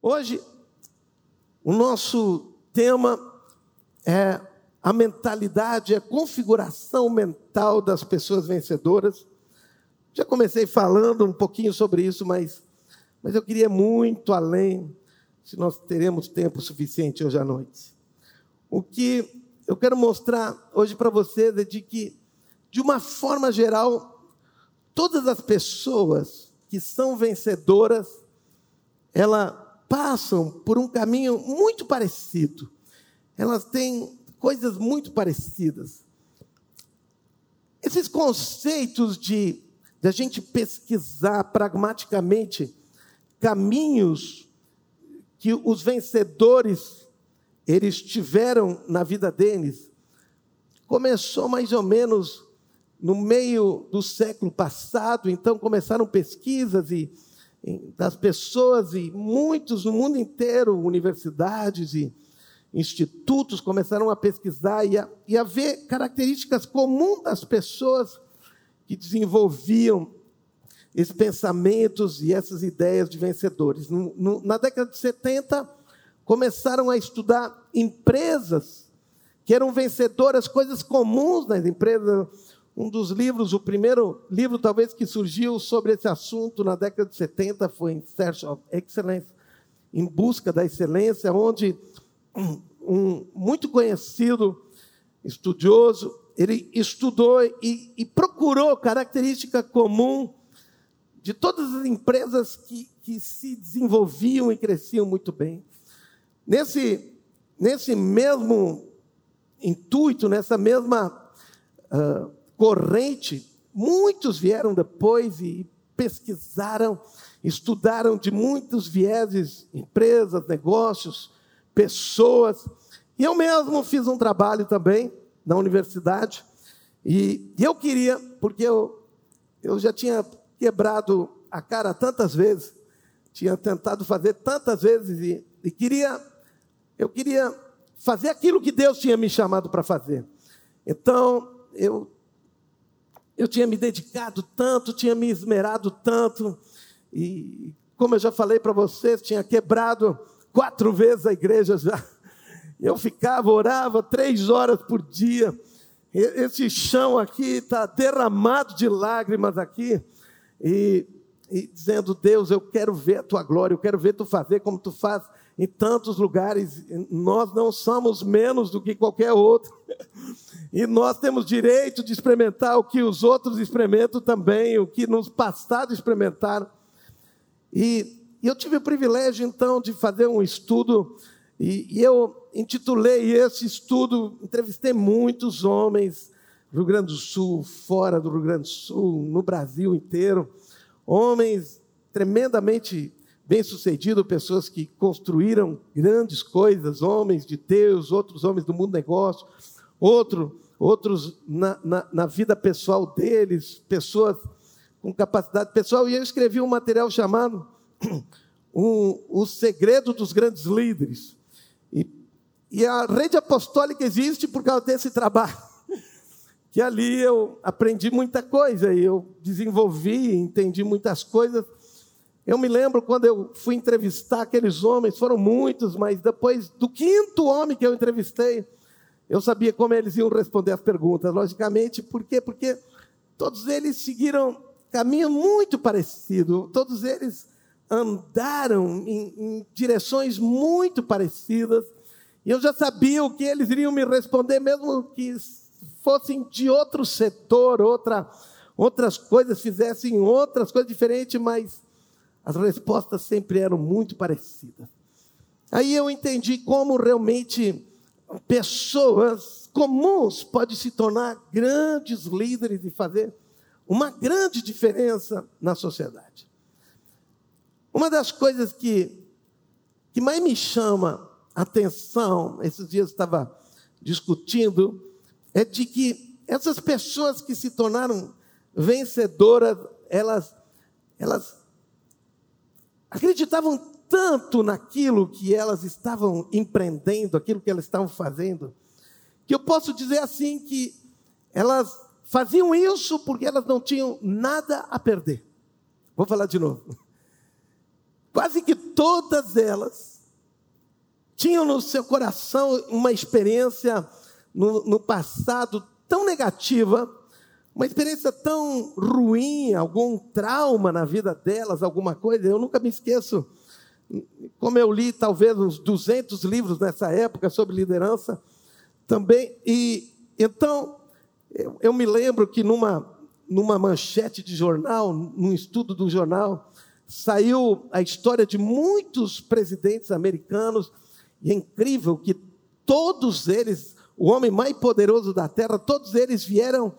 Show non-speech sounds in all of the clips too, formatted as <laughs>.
Hoje, o nosso tema é a mentalidade, a configuração mental das pessoas vencedoras. Já comecei falando um pouquinho sobre isso, mas, mas eu queria muito além, se nós teremos tempo suficiente hoje à noite. O que eu quero mostrar hoje para vocês é de que, de uma forma geral, todas as pessoas que são vencedoras, elas passam por um caminho muito parecido. Elas têm coisas muito parecidas. Esses conceitos de, de a gente pesquisar pragmaticamente caminhos que os vencedores eles tiveram na vida deles, começou mais ou menos no meio do século passado, então começaram pesquisas e, das pessoas e muitos no mundo inteiro, universidades e institutos começaram a pesquisar e a, e a ver características comuns das pessoas que desenvolviam esses pensamentos e essas ideias de vencedores. No, no, na década de 70, começaram a estudar empresas que eram vencedoras, coisas comuns nas empresas. Um dos livros, o primeiro livro talvez que surgiu sobre esse assunto na década de 70 foi In Search of Excellence, em busca da excelência, onde um, muito conhecido estudioso, ele estudou e, e, procurou característica comum de todas as empresas que, que se desenvolviam e cresciam muito bem. Nesse, nesse mesmo intuito, nessa mesma uh, corrente, muitos vieram depois e pesquisaram, estudaram de muitos vieses, empresas, negócios, pessoas. E eu mesmo fiz um trabalho também na universidade. E, eu queria, porque eu, eu já tinha quebrado a cara tantas vezes, tinha tentado fazer tantas vezes e, e queria eu queria fazer aquilo que Deus tinha me chamado para fazer. Então, eu, eu tinha me dedicado tanto, tinha me esmerado tanto, e como eu já falei para vocês, tinha quebrado quatro vezes a igreja já. Eu ficava, orava três horas por dia. Esse chão aqui está derramado de lágrimas aqui. E, e dizendo, Deus, eu quero ver a tua glória, eu quero ver tu fazer como tu faz em tantos lugares, nós não somos menos do que qualquer outro. E nós temos direito de experimentar o que os outros experimentam também, o que nos passados experimentaram. E, e eu tive o privilégio, então, de fazer um estudo, e, e eu intitulei esse estudo, entrevistei muitos homens do Rio Grande do Sul, fora do Rio Grande do Sul, no Brasil inteiro, homens tremendamente bem-sucedido, pessoas que construíram grandes coisas, homens de Deus, outros homens do mundo negócio, outro, outros na, na, na vida pessoal deles, pessoas com capacidade pessoal. E eu escrevi um material chamado <clears throat> um, O Segredo dos Grandes Líderes. E, e a rede apostólica existe por causa desse trabalho. <laughs> Que ali eu aprendi muita coisa, e eu desenvolvi, entendi muitas coisas eu me lembro quando eu fui entrevistar aqueles homens, foram muitos, mas depois do quinto homem que eu entrevistei, eu sabia como eles iam responder as perguntas, logicamente, por quê? Porque todos eles seguiram caminho muito parecido, todos eles andaram em, em direções muito parecidas, e eu já sabia o que eles iriam me responder, mesmo que fossem de outro setor, outra, outras coisas, fizessem outras coisas diferentes, mas as respostas sempre eram muito parecidas. Aí eu entendi como realmente pessoas comuns podem se tornar grandes líderes e fazer uma grande diferença na sociedade. Uma das coisas que, que mais me chama a atenção, esses dias eu estava discutindo, é de que essas pessoas que se tornaram vencedoras, elas, elas acreditavam tanto naquilo que elas estavam empreendendo, aquilo que elas estavam fazendo, que eu posso dizer assim que elas faziam isso porque elas não tinham nada a perder. Vou falar de novo. <laughs> quase que todas elas tinham no seu coração uma experiência no, no passado tão negativa, uma experiência tão ruim, algum trauma na vida delas, alguma coisa. Eu nunca me esqueço, como eu li talvez uns 200 livros nessa época sobre liderança também, e então eu, eu me lembro que numa, numa manchete de jornal, num estudo do jornal, saiu a história de muitos presidentes americanos, e é incrível que todos eles o homem mais poderoso da terra, todos eles vieram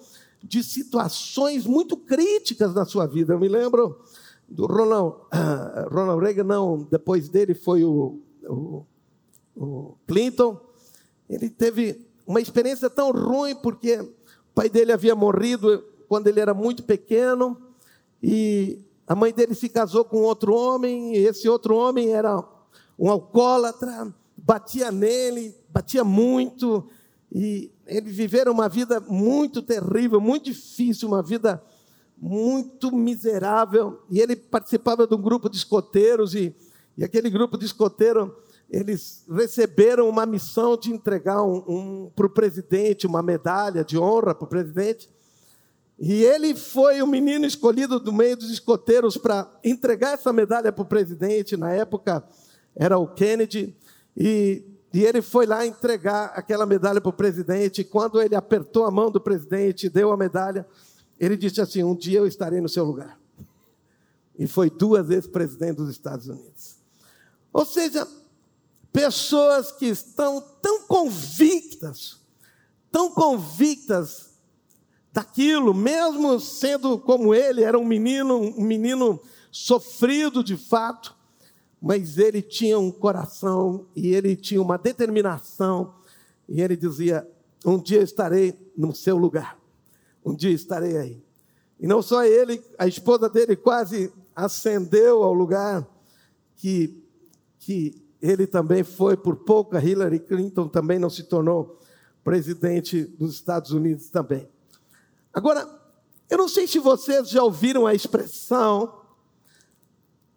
de situações muito críticas na sua vida. Eu me lembro do Ronald, uh, Ronald Reagan, não, depois dele foi o, o, o Clinton. Ele teve uma experiência tão ruim porque o pai dele havia morrido quando ele era muito pequeno e a mãe dele se casou com outro homem, e esse outro homem era um alcoólatra, batia nele, batia muito, e eles viveram uma vida muito terrível, muito difícil, uma vida muito miserável. E ele participava de um grupo de escoteiros, e, e aquele grupo de escoteiros, eles receberam uma missão de entregar um, um para o presidente, uma medalha de honra para o presidente. E ele foi o menino escolhido do meio dos escoteiros para entregar essa medalha para o presidente. Na época era o Kennedy. E e ele foi lá entregar aquela medalha para o presidente. E quando ele apertou a mão do presidente e deu a medalha, ele disse assim: Um dia eu estarei no seu lugar. E foi duas vezes presidente dos Estados Unidos. Ou seja, pessoas que estão tão convictas, tão convictas daquilo, mesmo sendo como ele, era um menino, um menino sofrido de fato, mas ele tinha um coração e ele tinha uma determinação, e ele dizia: Um dia estarei no seu lugar, um dia estarei aí. E não só ele, a esposa dele quase ascendeu ao lugar que, que ele também foi por pouco, Hillary Clinton também não se tornou presidente dos Estados Unidos também. Agora, eu não sei se vocês já ouviram a expressão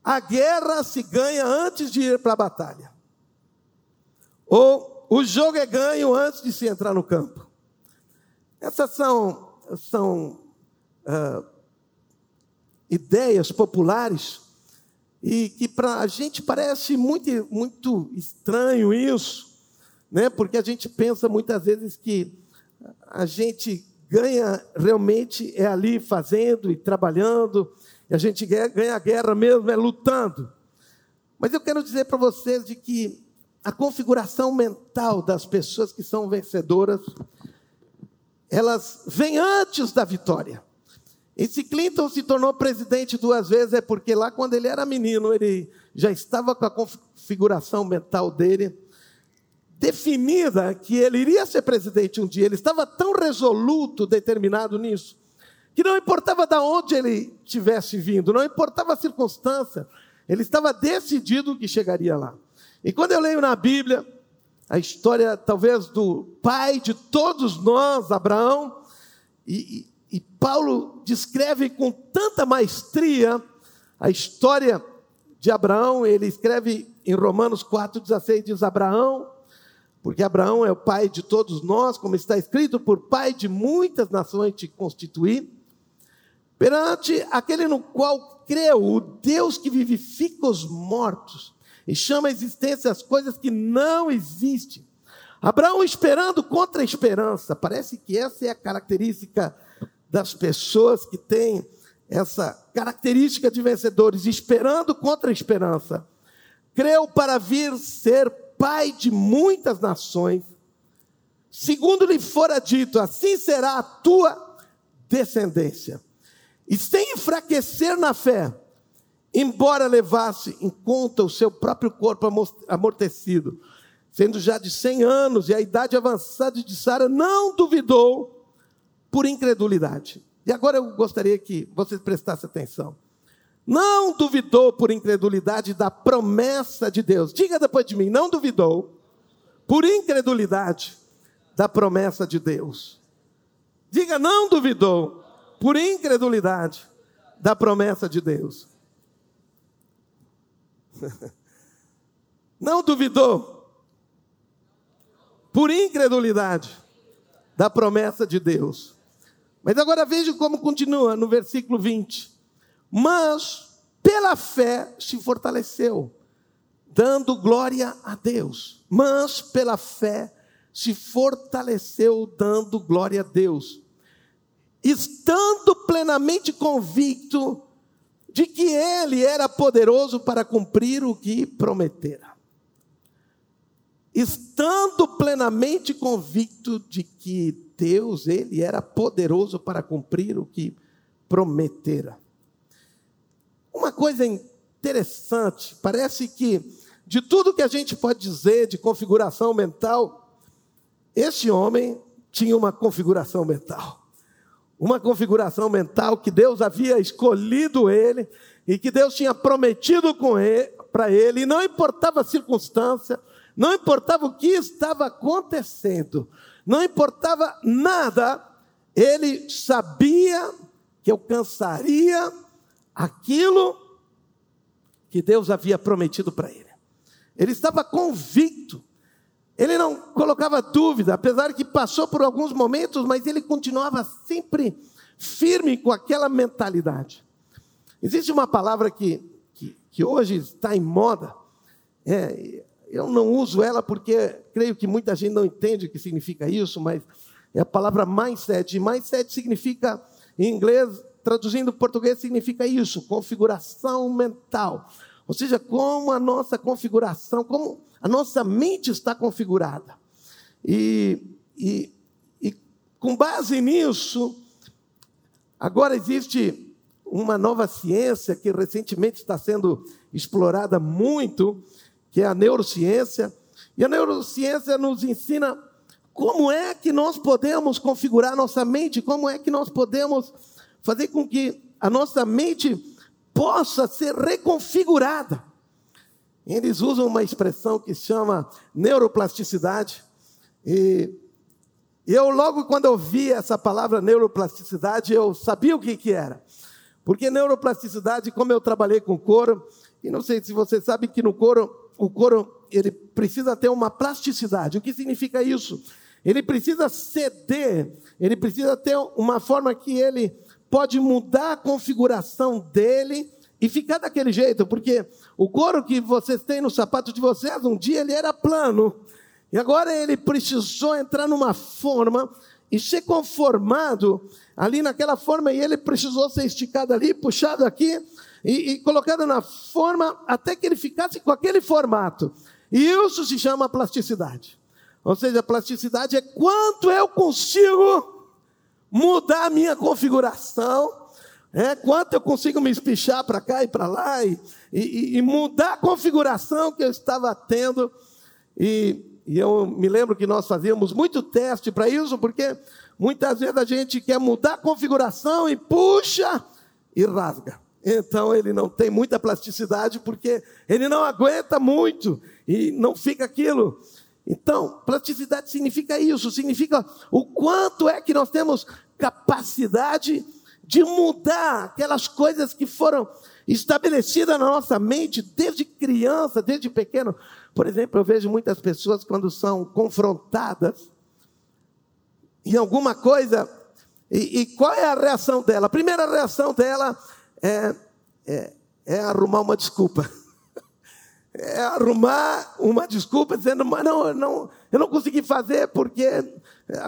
a guerra se ganha antes de ir para a batalha. Ou o jogo é ganho antes de se entrar no campo. Essas são, são uh, ideias populares e que para a gente parece muito, muito estranho isso, né? porque a gente pensa muitas vezes que a gente ganha realmente é ali fazendo e trabalhando, e a gente ganha a guerra mesmo é lutando. Mas eu quero dizer para vocês de que a configuração mental das pessoas que são vencedoras, elas vêm antes da vitória. E se Clinton se tornou presidente duas vezes, é porque lá quando ele era menino, ele já estava com a configuração mental dele definida que ele iria ser presidente um dia. Ele estava tão resoluto, determinado nisso, que não importava de onde ele tivesse vindo, não importava a circunstância, ele estava decidido que chegaria lá. E quando eu leio na Bíblia a história, talvez, do pai de todos nós, Abraão, e, e, e Paulo descreve com tanta maestria a história de Abraão, ele escreve em Romanos 4,16, diz: Abraão, porque Abraão é o pai de todos nós, como está escrito, por pai de muitas nações te constituí perante aquele no qual creu, o Deus que vivifica os mortos e chama a existência as coisas que não existem. Abraão esperando contra a esperança. Parece que essa é a característica das pessoas que têm essa característica de vencedores, esperando contra a esperança. Creu para vir ser pai de muitas nações. Segundo lhe fora dito, assim será a tua descendência e sem enfraquecer na fé, embora levasse em conta o seu próprio corpo amortecido, sendo já de 100 anos e a idade avançada de Sara, não duvidou por incredulidade. E agora eu gostaria que vocês prestassem atenção. Não duvidou por incredulidade da promessa de Deus. Diga depois de mim, não duvidou por incredulidade da promessa de Deus. Diga, não duvidou por incredulidade da promessa de Deus. <laughs> Não duvidou. Por incredulidade da promessa de Deus. Mas agora veja como continua no versículo 20. Mas pela fé se fortaleceu, dando glória a Deus. Mas pela fé se fortaleceu, dando glória a Deus. Estando plenamente convicto de que ele era poderoso para cumprir o que prometera. Estando plenamente convicto de que Deus, ele era poderoso para cumprir o que prometera. Uma coisa interessante, parece que de tudo que a gente pode dizer de configuração mental, esse homem tinha uma configuração mental. Uma configuração mental que Deus havia escolhido ele e que Deus tinha prometido com ele, para ele, e não importava a circunstância, não importava o que estava acontecendo, não importava nada, ele sabia que alcançaria aquilo que Deus havia prometido para ele. Ele estava convicto, ele não colocava dúvida, apesar que passou por alguns momentos, mas ele continuava sempre firme com aquela mentalidade. Existe uma palavra que, que, que hoje está em moda, é, eu não uso ela porque creio que muita gente não entende o que significa isso, mas é a palavra mindset. Mindset significa, em inglês, traduzindo português, significa isso: configuração mental. Ou seja, como a nossa configuração, como a nossa mente está configurada. E, e, e com base nisso, agora existe uma nova ciência que recentemente está sendo explorada muito, que é a neurociência. E a neurociência nos ensina como é que nós podemos configurar nossa mente, como é que nós podemos fazer com que a nossa mente possa ser reconfigurada. Eles usam uma expressão que chama neuroplasticidade. E eu, logo quando eu vi essa palavra neuroplasticidade, eu sabia o que, que era. Porque neuroplasticidade, como eu trabalhei com couro, e não sei se você sabe que no couro, o couro ele precisa ter uma plasticidade. O que significa isso? Ele precisa ceder, ele precisa ter uma forma que ele pode mudar a configuração dele e ficar daquele jeito, porque o couro que vocês têm no sapato de vocês, um dia ele era plano, e agora ele precisou entrar numa forma e ser conformado ali naquela forma, e ele precisou ser esticado ali, puxado aqui, e, e colocado na forma até que ele ficasse com aquele formato. E isso se chama plasticidade. Ou seja, plasticidade é quanto eu consigo mudar a minha configuração, é, quanto eu consigo me espichar para cá e para lá, e, e, e, mudar a configuração que eu estava tendo. E, e eu me lembro que nós fazíamos muito teste para isso, porque muitas vezes a gente quer mudar a configuração e puxa e rasga. Então ele não tem muita plasticidade, porque ele não aguenta muito e não fica aquilo. Então, plasticidade significa isso, significa o quanto é que nós temos capacidade de mudar aquelas coisas que foram estabelecidas na nossa mente desde criança, desde pequeno. Por exemplo, eu vejo muitas pessoas quando são confrontadas em alguma coisa, e, e qual é a reação dela? A primeira reação dela é, é, é arrumar uma desculpa <laughs> é, arrumar uma desculpa dizendo, mas não, não, eu não consegui fazer porque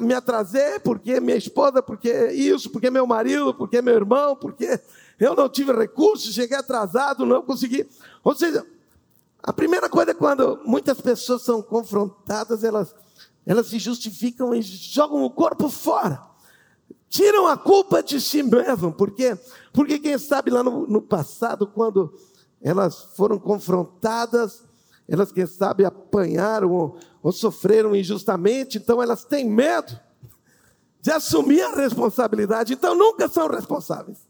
me atrasei, porque minha esposa, porque isso, porque meu marido, porque meu irmão, porque eu não tive recursos, cheguei atrasado, não consegui. Ou seja, a primeira coisa é quando muitas pessoas são confrontadas, elas, elas se justificam e jogam o corpo fora. Tiram a culpa de si mesmo, porque, porque quem sabe lá no, no passado, quando elas foram confrontadas, elas, quem sabe, apanharam ou, ou sofreram injustamente, então elas têm medo de assumir a responsabilidade, então nunca são responsáveis.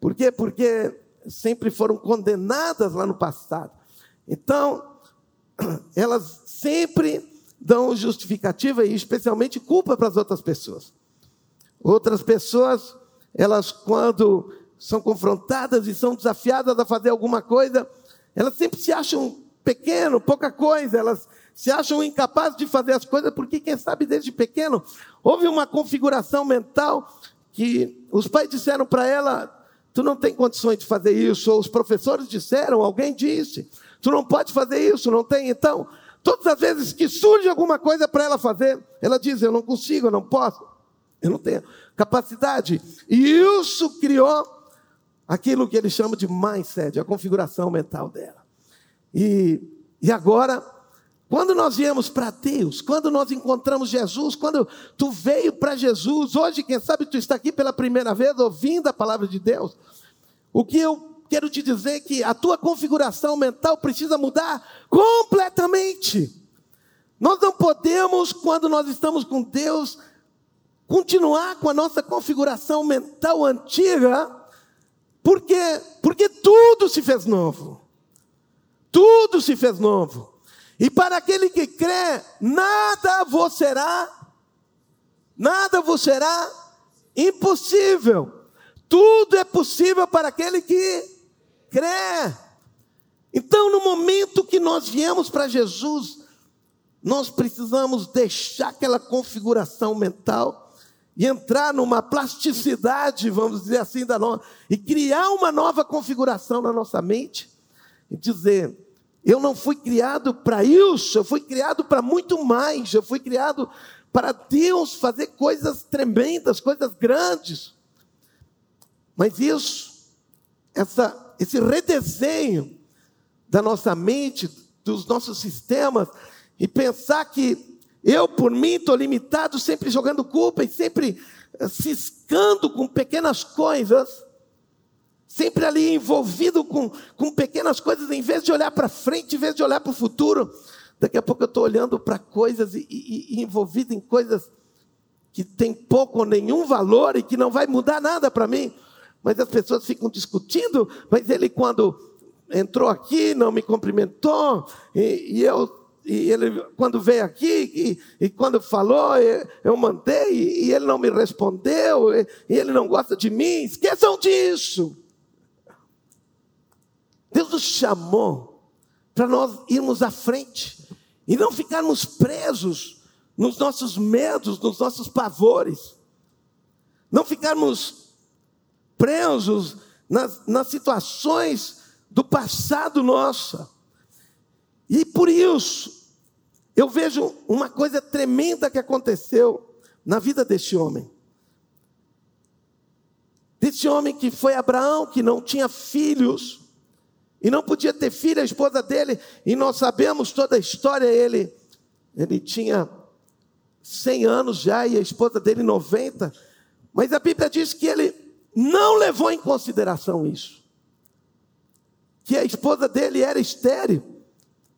Por quê? Porque sempre foram condenadas lá no passado. Então, <clears throat> elas sempre dão justificativa e especialmente culpa para as outras pessoas. Outras pessoas, elas quando são confrontadas e são desafiadas a fazer alguma coisa, elas sempre se acham pequeno, pouca coisa, elas se acham incapazes de fazer as coisas, porque quem sabe desde pequeno houve uma configuração mental que os pais disseram para ela: tu não tem condições de fazer isso, ou os professores disseram, alguém disse, tu não pode fazer isso, não tem. Então, todas as vezes que surge alguma coisa para ela fazer, ela diz: eu não consigo, eu não posso, eu não tenho capacidade. E isso criou aquilo que ele chama de mindset, a configuração mental dela. E, e agora quando nós viemos para Deus, quando nós encontramos Jesus, quando tu veio para Jesus, hoje, quem sabe tu está aqui pela primeira vez ouvindo a palavra de Deus, o que eu quero te dizer é que a tua configuração mental precisa mudar completamente. Nós não podemos, quando nós estamos com Deus, continuar com a nossa configuração mental antiga, porque porque tudo se fez novo. Tudo se fez novo. E para aquele que crê, nada vos será, nada vos será impossível. Tudo é possível para aquele que crê. Então, no momento que nós viemos para Jesus, nós precisamos deixar aquela configuração mental e entrar numa plasticidade, vamos dizer assim, da nossa, e criar uma nova configuração na nossa mente dizer: eu não fui criado para isso, eu fui criado para muito mais. Eu fui criado para Deus fazer coisas tremendas, coisas grandes. Mas isso, essa, esse redesenho da nossa mente, dos nossos sistemas, e pensar que eu, por mim, estou limitado, sempre jogando culpa e sempre eh, ciscando com pequenas coisas sempre ali envolvido com, com pequenas coisas, em vez de olhar para frente, em vez de olhar para o futuro. Daqui a pouco eu estou olhando para coisas e, e, e envolvido em coisas que tem pouco ou nenhum valor e que não vai mudar nada para mim. Mas as pessoas ficam discutindo, mas ele quando entrou aqui não me cumprimentou, e, e eu e ele, quando veio aqui, e, e quando falou, eu mandei, e, e ele não me respondeu, e, e ele não gosta de mim. Esqueçam disso. Deus nos chamou para nós irmos à frente e não ficarmos presos nos nossos medos, nos nossos pavores, não ficarmos presos nas, nas situações do passado nosso. E por isso, eu vejo uma coisa tremenda que aconteceu na vida deste homem. Desse homem que foi Abraão, que não tinha filhos, e não podia ter filho, a esposa dele, e nós sabemos toda a história, ele, ele tinha 100 anos já e a esposa dele 90, mas a Bíblia diz que ele não levou em consideração isso. Que a esposa dele era estéril.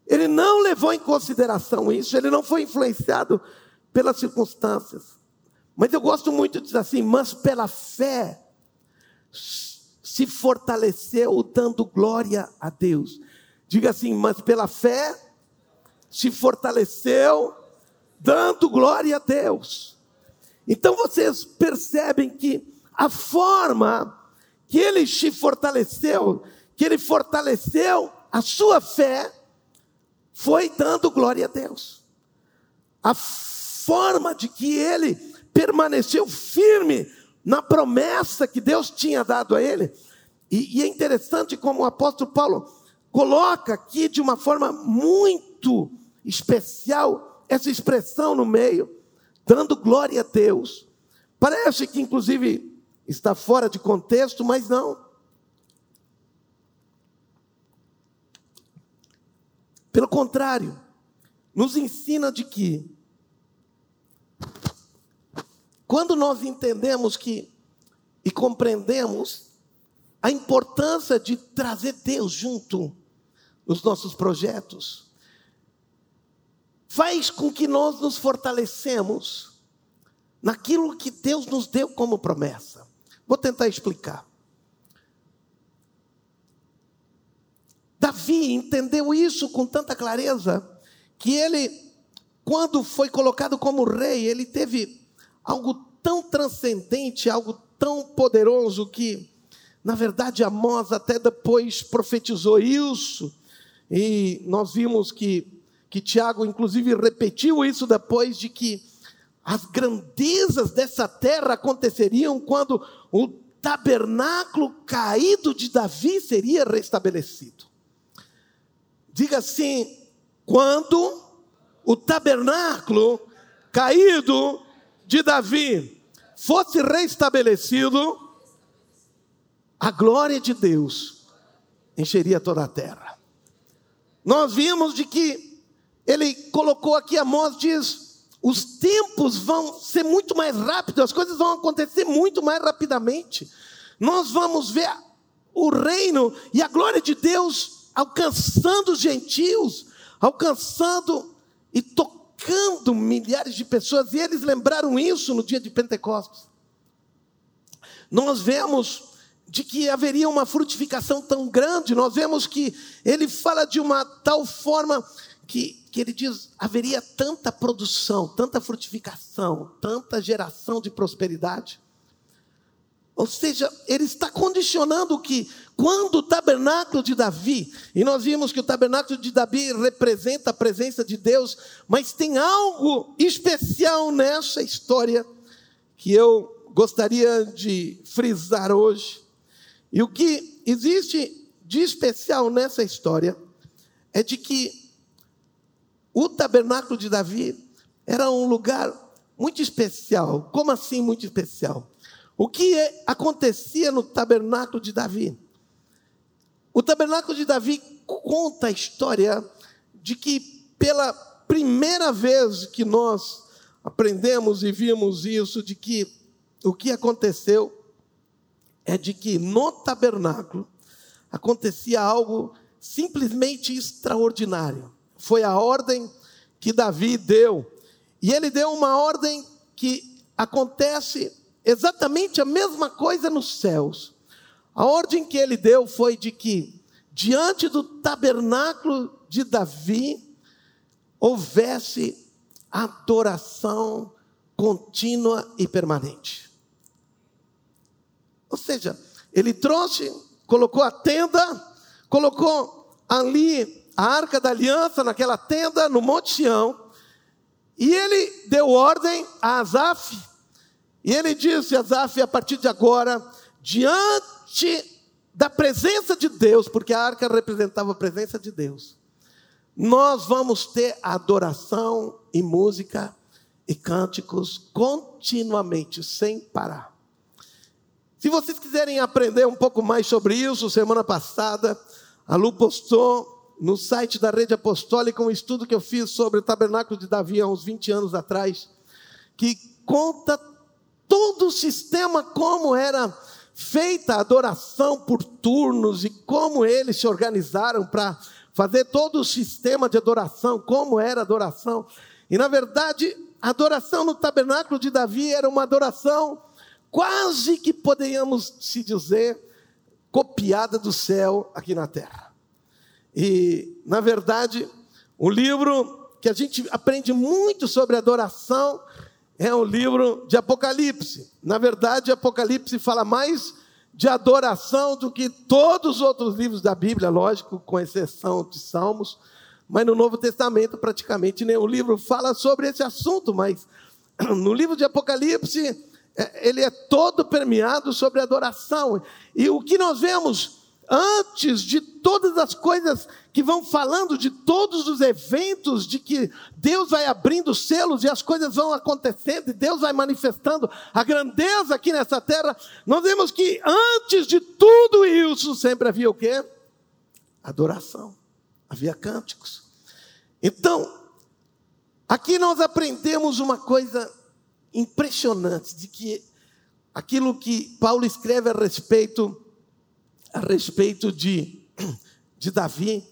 Ele não levou em consideração isso, ele não foi influenciado pelas circunstâncias. Mas eu gosto muito de dizer assim, mas pela fé se fortaleceu dando glória a Deus. Diga assim, mas pela fé se fortaleceu dando glória a Deus. Então vocês percebem que a forma que ele se fortaleceu, que ele fortaleceu a sua fé, foi dando glória a Deus. A forma de que ele permaneceu firme na promessa que Deus tinha dado a ele. E, e, é interessante como o apóstolo Paulo coloca aqui de uma forma muito especial essa expressão no meio, dando glória a Deus. Parece que, inclusive, está fora de contexto, mas não. Pelo contrário, nos ensina de que quando nós entendemos que e compreendemos a importância de trazer Deus junto nos nossos projetos, faz com que nós nos fortalecemos naquilo que Deus nos deu como promessa. Vou tentar explicar. Davi entendeu isso com tanta clareza que ele, quando foi colocado como rei, ele teve algo tão transcendente, algo tão poderoso que, na verdade, Amós até depois profetizou isso, E nós vimos que, que Tiago, inclusive, repetiu isso depois de que as grandezas dessa terra aconteceriam quando o tabernáculo caído de Davi seria restabelecido. Diga assim: quando o tabernáculo caído de Davi fosse restabelecido, a glória de Deus encheria toda a terra. Nós vimos de que ele colocou aqui a Amós diz: os tempos vão ser muito mais rápidos, as coisas vão acontecer muito mais rapidamente. Nós vamos ver o reino e a glória de Deus alcançando os gentios, alcançando e tocando milhares de pessoas, e eles lembraram isso no dia de Pentecostes. Nós vemos de que haveria uma frutificação tão grande, nós vemos que ele fala de uma tal forma que, que ele diz: haveria tanta produção, tanta frutificação, tanta geração de prosperidade. Ou seja, ele está condicionando que quando o tabernáculo de Davi, e nós vimos que o tabernáculo de Davi representa a presença de Deus, mas tem algo especial nessa história que eu gostaria de frisar hoje. E o que existe de especial nessa história é de que o tabernáculo de Davi era um lugar muito especial. Como assim muito especial? O que acontecia no tabernáculo de Davi? O tabernáculo de Davi conta a história de que pela primeira vez que nós aprendemos e vimos isso, de que o que aconteceu é de que no tabernáculo acontecia algo simplesmente extraordinário. Foi a ordem que Davi deu. E ele deu uma ordem que acontece exatamente a mesma coisa nos céus. A ordem que ele deu foi de que, diante do tabernáculo de Davi, houvesse adoração contínua e permanente. Ou seja, ele trouxe, colocou a tenda, colocou ali a arca da aliança naquela tenda no Monte Sião, e ele deu ordem a Asaf, e ele disse a a partir de agora, diante da presença de Deus, porque a arca representava a presença de Deus, nós vamos ter adoração e música e cânticos continuamente, sem parar. Se vocês quiserem aprender um pouco mais sobre isso, semana passada, a Lu postou no site da Rede Apostólica um estudo que eu fiz sobre o tabernáculo de Davi há uns 20 anos atrás, que conta todo o sistema como era feita a adoração por turnos e como eles se organizaram para fazer todo o sistema de adoração, como era a adoração. E na verdade, a adoração no tabernáculo de Davi era uma adoração quase que poderíamos se dizer copiada do céu aqui na terra. E, na verdade, o livro que a gente aprende muito sobre adoração é o livro de Apocalipse. Na verdade, Apocalipse fala mais de adoração do que todos os outros livros da Bíblia, lógico, com exceção de Salmos, mas no Novo Testamento praticamente nenhum livro fala sobre esse assunto, mas <clears throat> no livro de Apocalipse é, ele é todo permeado sobre adoração. E o que nós vemos antes de todas as coisas que vão falando de todos os eventos de que Deus vai abrindo selos e as coisas vão acontecendo e Deus vai manifestando a grandeza aqui nessa terra, nós vemos que antes de tudo isso sempre havia o quê? Adoração. Havia cânticos. Então, aqui nós aprendemos uma coisa impressionantes de que aquilo que Paulo escreve a respeito a respeito de, de Davi,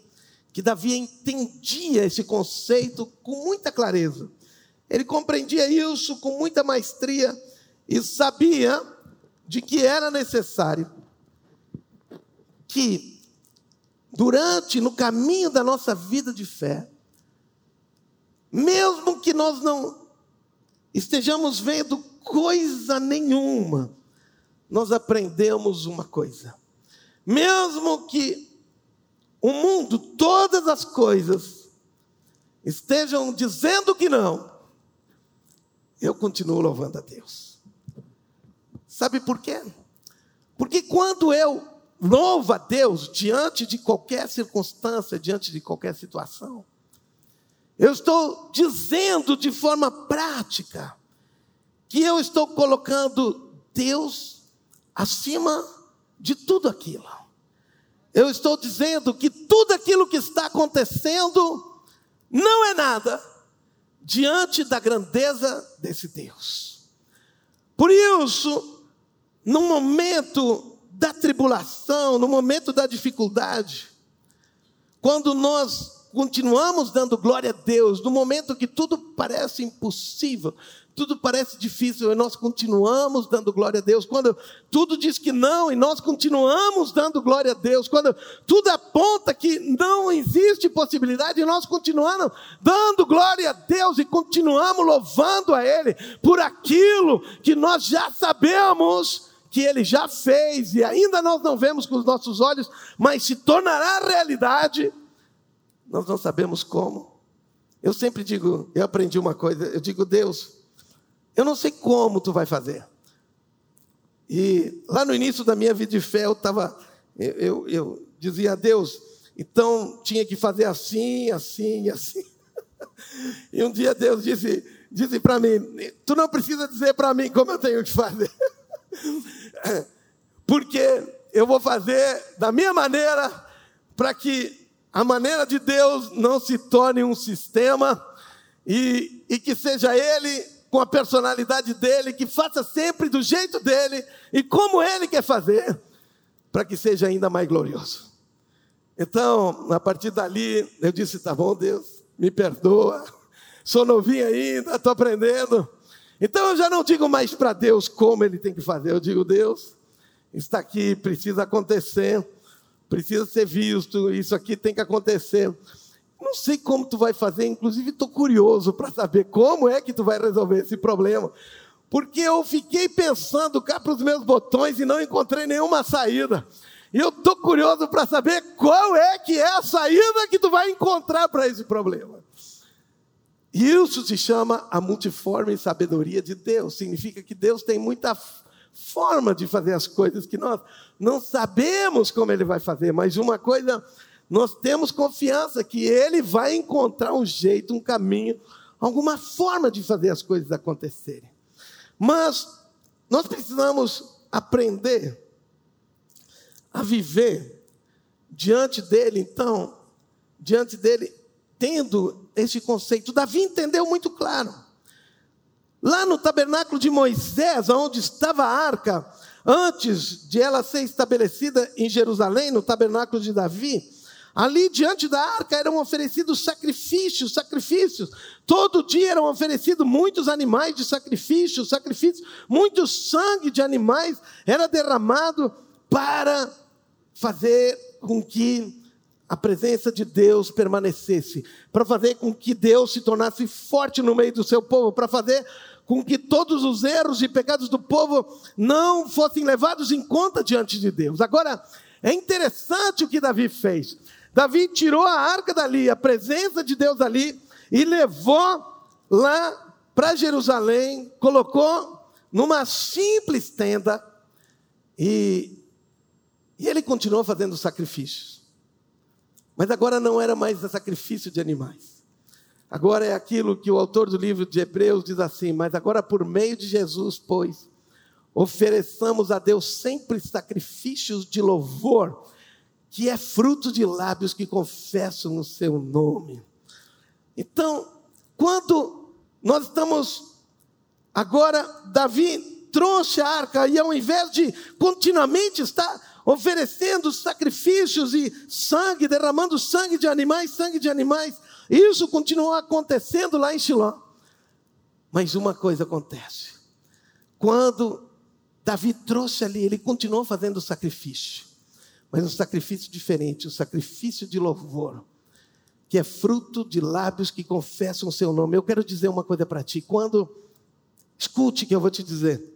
que Davi entendia esse conceito com muita clareza. Ele compreendia isso com muita maestria e sabia de que era necessário que durante no caminho da nossa vida de fé, mesmo que nós não estejamos vendo coisa nenhuma, nós aprendemos uma coisa. Mesmo que o mundo, todas as coisas, estejam dizendo que não, eu continuo louvando a Deus. Sabe por quê? Porque quando eu louvo a Deus diante de qualquer circunstância, diante de qualquer situação, eu estou dizendo de forma prática que eu estou colocando Deus acima de tudo aquilo. Eu estou dizendo que tudo aquilo que está acontecendo não é nada diante da grandeza desse Deus. Por isso, no momento da tribulação, no momento da dificuldade, quando nós continuamos dando glória a Deus, no momento que tudo parece impossível, tudo parece difícil e nós continuamos dando glória a Deus. Quando tudo diz que não e nós continuamos dando glória a Deus. Quando tudo aponta que não existe possibilidade e nós continuamos dando glória a Deus e continuamos louvando a Ele por aquilo que nós já sabemos que Ele já fez e ainda nós não vemos com os nossos olhos, mas se tornará realidade. Nós não sabemos como. Eu sempre digo, eu aprendi uma coisa, eu digo, Deus, eu não sei como tu vai fazer. E lá no início da minha vida de fé, eu estava, eu, eu, eu, dizia a Deus, então tinha que fazer assim, assim, assim. <laughs> E um dia Deus disse, disse para mim, tu não precisa dizer para mim como eu tenho que fazer. <laughs> Porque eu vou fazer da minha maneira, para que a maneira de Deus não se torne um sistema e, e que seja Ele com a personalidade dele, que faça sempre do jeito dele e como ele quer fazer, para que seja ainda mais glorioso. Então, a partir dali, eu disse: tá bom, Deus, me perdoa, sou novinho ainda, estou aprendendo. Então, eu já não digo mais para Deus como ele tem que fazer, eu digo: Deus, está aqui, precisa acontecer, precisa ser visto, isso aqui tem que acontecer. Não sei como tu vai fazer, inclusive estou curioso para saber como é que tu vai resolver esse problema. Porque eu fiquei pensando cá para os meus botões e não encontrei nenhuma saída. E eu estou curioso para saber qual é que é a saída que tu vai encontrar para esse problema. Isso se chama a multiforme sabedoria de Deus. Significa que Deus tem muita forma de fazer as coisas que nós não sabemos como Ele vai fazer, mas uma coisa nós temos confiança que Ele vai encontrar um jeito, um caminho, alguma forma de fazer as coisas acontecerem. Mas nós precisamos aprender a viver diante dele, então, diante dele, tendo esse conceito. Davi entendeu muito claro. Lá no tabernáculo de Moisés, onde estava a arca, antes de ela ser estabelecida em Jerusalém, no tabernáculo de Davi, Ali diante da arca eram oferecidos sacrifícios, sacrifícios. Todo dia eram oferecidos muitos animais de sacrifício, sacrifícios, muito sangue de animais era derramado para fazer com que a presença de Deus permanecesse, para fazer com que Deus se tornasse forte no meio do seu povo, para fazer com que todos os erros e pecados do povo não fossem levados em conta diante de Deus. Agora, é interessante o que Davi fez. Davi tirou a arca dali, a presença de Deus ali, e levou lá para Jerusalém, colocou numa simples tenda, e, e ele continuou fazendo sacrifícios. Mas agora não era mais sacrifício de animais. Agora é aquilo que o autor do livro de Hebreus diz assim: Mas agora por meio de Jesus, pois, ofereçamos a Deus sempre sacrifícios de louvor que é fruto de lábios que confessam o seu nome. Então, quando nós estamos agora, Davi trouxe a arca e ao invés de continuamente estar oferecendo sacrifícios e sangue, derramando sangue de animais, sangue de animais, isso continuou acontecendo lá em Shiló. Mas uma coisa acontece. Quando Davi trouxe ali, ele continuou fazendo sacrifício mas um sacrifício diferente, um sacrifício de louvor, que é fruto de lábios que confessam o seu nome. Eu quero dizer uma coisa para ti, quando escute que eu vou te dizer.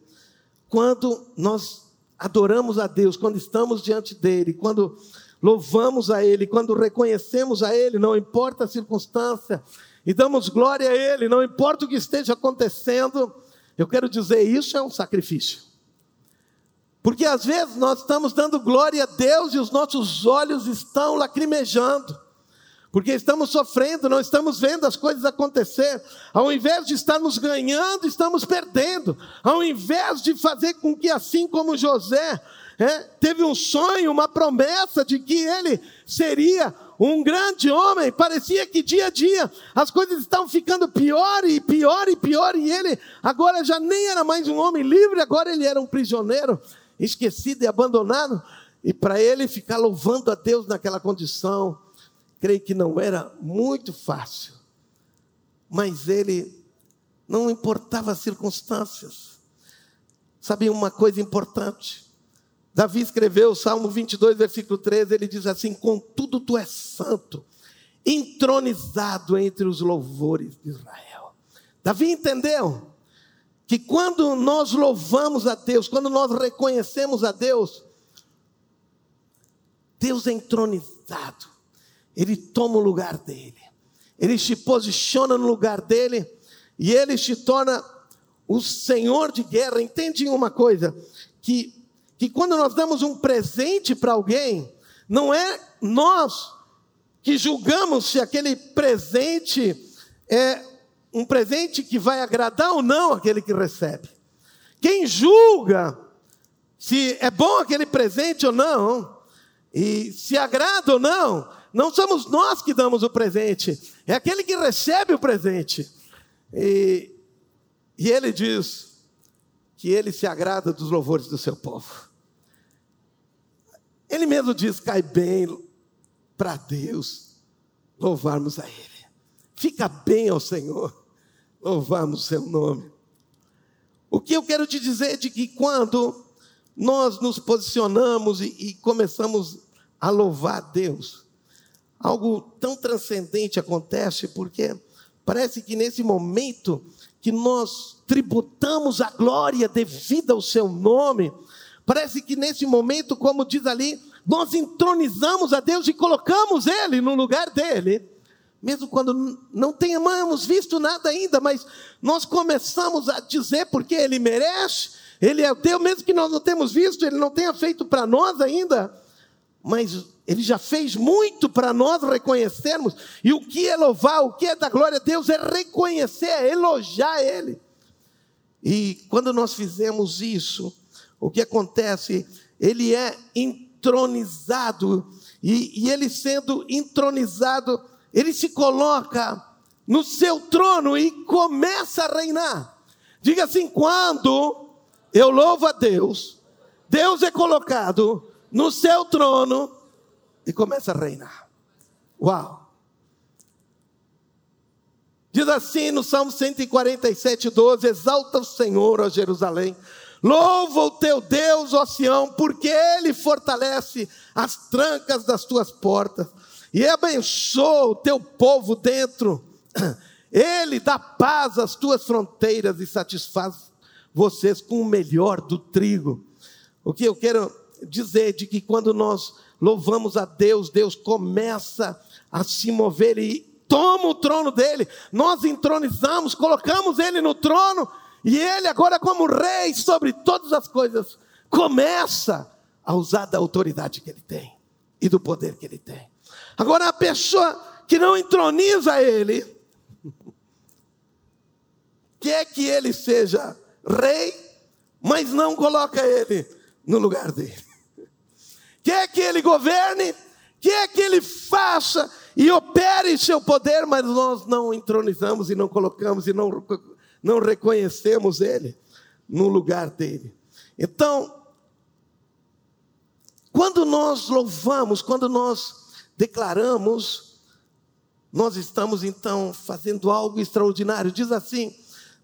Quando nós adoramos a Deus, quando estamos diante dele, quando louvamos a Ele, quando reconhecemos a Ele, não importa a circunstância, e damos glória a Ele, não importa o que esteja acontecendo, eu quero dizer, isso é um sacrifício. Porque às vezes nós estamos dando glória a Deus e os nossos olhos estão lacrimejando. Porque estamos sofrendo, não estamos vendo as coisas acontecer. Ao invés de estarmos ganhando, estamos perdendo. Ao invés de fazer com que, assim como José, é, teve um sonho, uma promessa de que ele seria um grande homem, parecia que dia a dia as coisas estavam ficando pior e pior e pior, e ele agora já nem era mais um homem livre, agora ele era um prisioneiro esquecido e abandonado, e para ele ficar louvando a Deus naquela condição, creio que não era muito fácil, mas ele não importava as circunstâncias. Sabe uma coisa importante? Davi escreveu o Salmo 22, versículo 13, ele diz assim: Contudo, tu és santo, entronizado entre os louvores de Israel. Davi entendeu que quando nós louvamos a Deus, quando nós reconhecemos a Deus, Deus é entronizado, Ele toma o lugar dele, Ele se posiciona no lugar dele e Ele se torna o Senhor de guerra. Entende uma coisa? Que, que quando nós damos um presente para alguém, não é nós que julgamos se aquele presente é um presente que vai agradar ou não aquele que recebe. Quem julga se é bom aquele presente ou não, e se agrada ou não, não somos nós que damos o presente, é aquele que recebe o presente. E, e ele diz que ele se agrada dos louvores do seu povo. Ele mesmo diz: cai bem para Deus louvarmos a Ele. Fica bem ao Senhor louvamos seu nome. O que eu quero te dizer é de que quando nós nos posicionamos e, e começamos a louvar a Deus, algo tão transcendente acontece, porque parece que nesse momento que nós tributamos a glória devida ao seu nome, parece que nesse momento, como diz ali, nós entronizamos a Deus e colocamos Ele no lugar dele mesmo quando não tenhamos visto nada ainda, mas nós começamos a dizer porque Ele merece, Ele é Deus, mesmo que nós não temos visto, Ele não tenha feito para nós ainda, mas Ele já fez muito para nós reconhecermos, e o que é louvar, o que é dar glória a Deus, é reconhecer, é elogiar Ele. E quando nós fizemos isso, o que acontece? Ele é entronizado, e, e ele sendo entronizado, ele se coloca no seu trono e começa a reinar. Diga assim: quando eu louvo a Deus, Deus é colocado no seu trono e começa a reinar. Uau! Diz assim no Salmo 147, 12: Exalta o Senhor, ó Jerusalém. Louva o teu Deus, ó Sião, porque Ele fortalece as trancas das tuas portas e abençoa o teu povo dentro. Ele dá paz às tuas fronteiras e satisfaz vocês com o melhor do trigo. O que eu quero dizer é de que quando nós louvamos a Deus, Deus começa a se mover e toma o trono dele. Nós entronizamos, colocamos ele no trono e ele agora como rei sobre todas as coisas começa a usar da autoridade que ele tem e do poder que ele tem. Agora, a pessoa que não entroniza ele, quer que ele seja rei, mas não coloca ele no lugar dele. Quer que ele governe, quer que ele faça e opere seu poder, mas nós não entronizamos e não colocamos e não, não reconhecemos ele no lugar dele. Então, quando nós louvamos, quando nós declaramos, nós estamos então fazendo algo extraordinário. Diz assim,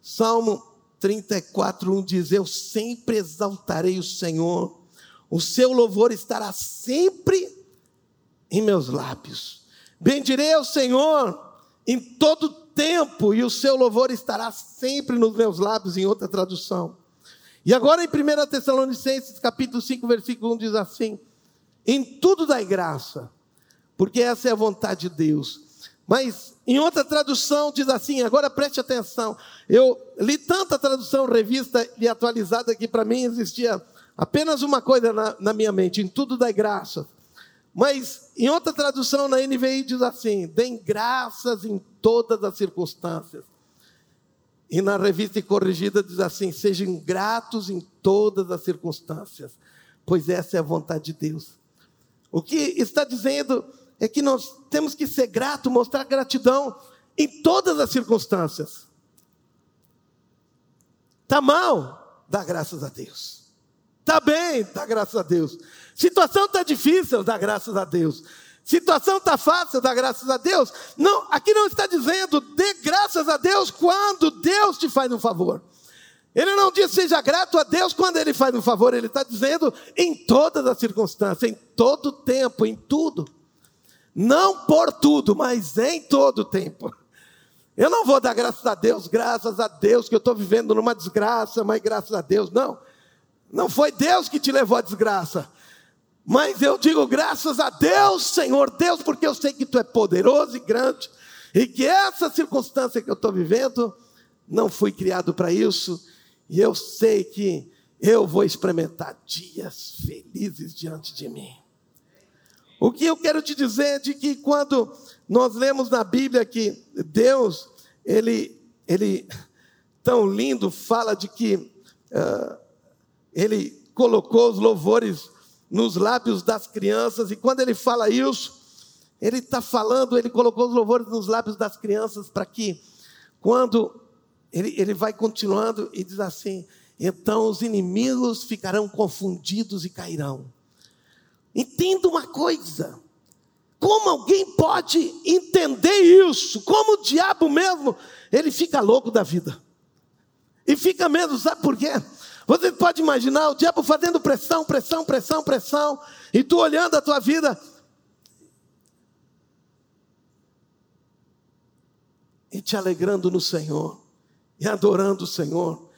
Salmo 34, 1 diz: Eu sempre exaltarei o Senhor, o seu louvor estará sempre em meus lábios. Bendirei ao Senhor em todo tempo, e o seu louvor estará sempre nos meus lábios, em outra tradução. E agora em 1 Tessalonicenses, capítulo 5, versículo 1 diz assim: Em tudo dai graça, porque essa é a vontade de Deus. Mas em outra tradução diz assim, agora preste atenção. Eu li tanta tradução revista e atualizada que para mim existia apenas uma coisa na, na minha mente: em tudo dai graça. Mas em outra tradução na NVI diz assim: deem graças em todas as circunstâncias. E na revista corrigida diz assim: sejam gratos em todas as circunstâncias, pois essa é a vontade de Deus. O que está dizendo é que nós temos que ser grato, mostrar gratidão em todas as circunstâncias. Está mal, dá graças a Deus. Está bem, dá graças a Deus. Situação está difícil, dá graças a Deus. Situação está fácil, dá graças a Deus. Não, aqui não está dizendo dê graças a Deus quando Deus te faz um favor. Ele não diz seja grato a Deus quando Ele faz um favor, Ele está dizendo em todas as circunstâncias, em todo tempo, em tudo. Não por tudo, mas em todo tempo. Eu não vou dar graças a Deus, graças a Deus que eu estou vivendo numa desgraça, mas graças a Deus, não. Não foi Deus que te levou à desgraça. Mas eu digo graças a Deus, Senhor Deus, porque eu sei que Tu é poderoso e grande, e que essa circunstância que eu estou vivendo, não fui criado para isso, e eu sei que eu vou experimentar dias felizes diante de mim. O que eu quero te dizer é de que quando nós lemos na Bíblia que Deus, Ele, Ele tão lindo, fala de que uh, Ele colocou os louvores nos lábios das crianças, e quando ele fala isso, ele está falando, ele colocou os louvores nos lábios das crianças para que, quando ele, ele vai continuando e diz assim: então os inimigos ficarão confundidos e cairão. Entenda uma coisa, como alguém pode entender isso? Como o diabo mesmo, ele fica louco da vida. E fica mesmo, sabe por quê? Você pode imaginar o diabo fazendo pressão, pressão, pressão, pressão, e tu olhando a tua vida. E te alegrando no Senhor, e adorando o Senhor,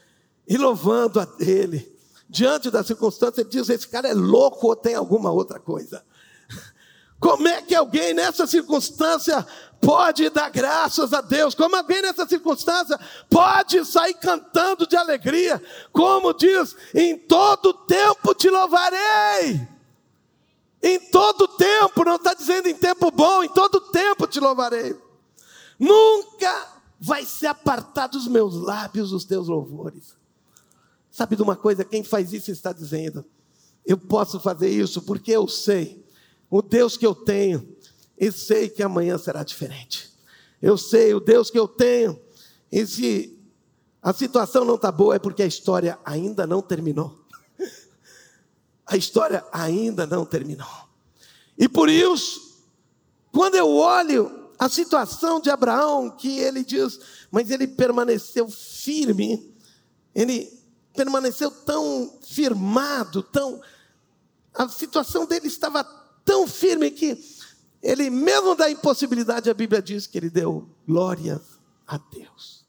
e louvando a Ele. Diante da circunstância, ele diz: esse cara é louco ou tem alguma outra coisa. <laughs> Como é que alguém nessa circunstância pode dar graças a Deus? Como alguém nessa circunstância pode sair cantando de alegria? Como diz, em todo tempo te louvarei. Em todo tempo, não está dizendo em tempo bom, em todo tempo te louvarei. Nunca vai se apartar dos meus lábios os teus louvores. Sabe de uma coisa? Quem faz isso está dizendo: eu posso fazer isso porque eu sei o Deus que eu tenho e sei que amanhã será diferente. Eu sei o Deus que eu tenho, e se a situação não está boa, é porque a história ainda não terminou. <laughs> A história ainda não terminou. E por isso, quando eu olho a situação de Abraão, que ele diz, mas ele permaneceu firme, ele permaneceu tão firmado, tão. A situação dele estava tão firme que ele, mesmo da impossibilidade, a Bíblia diz que ele deu glórias a Deus.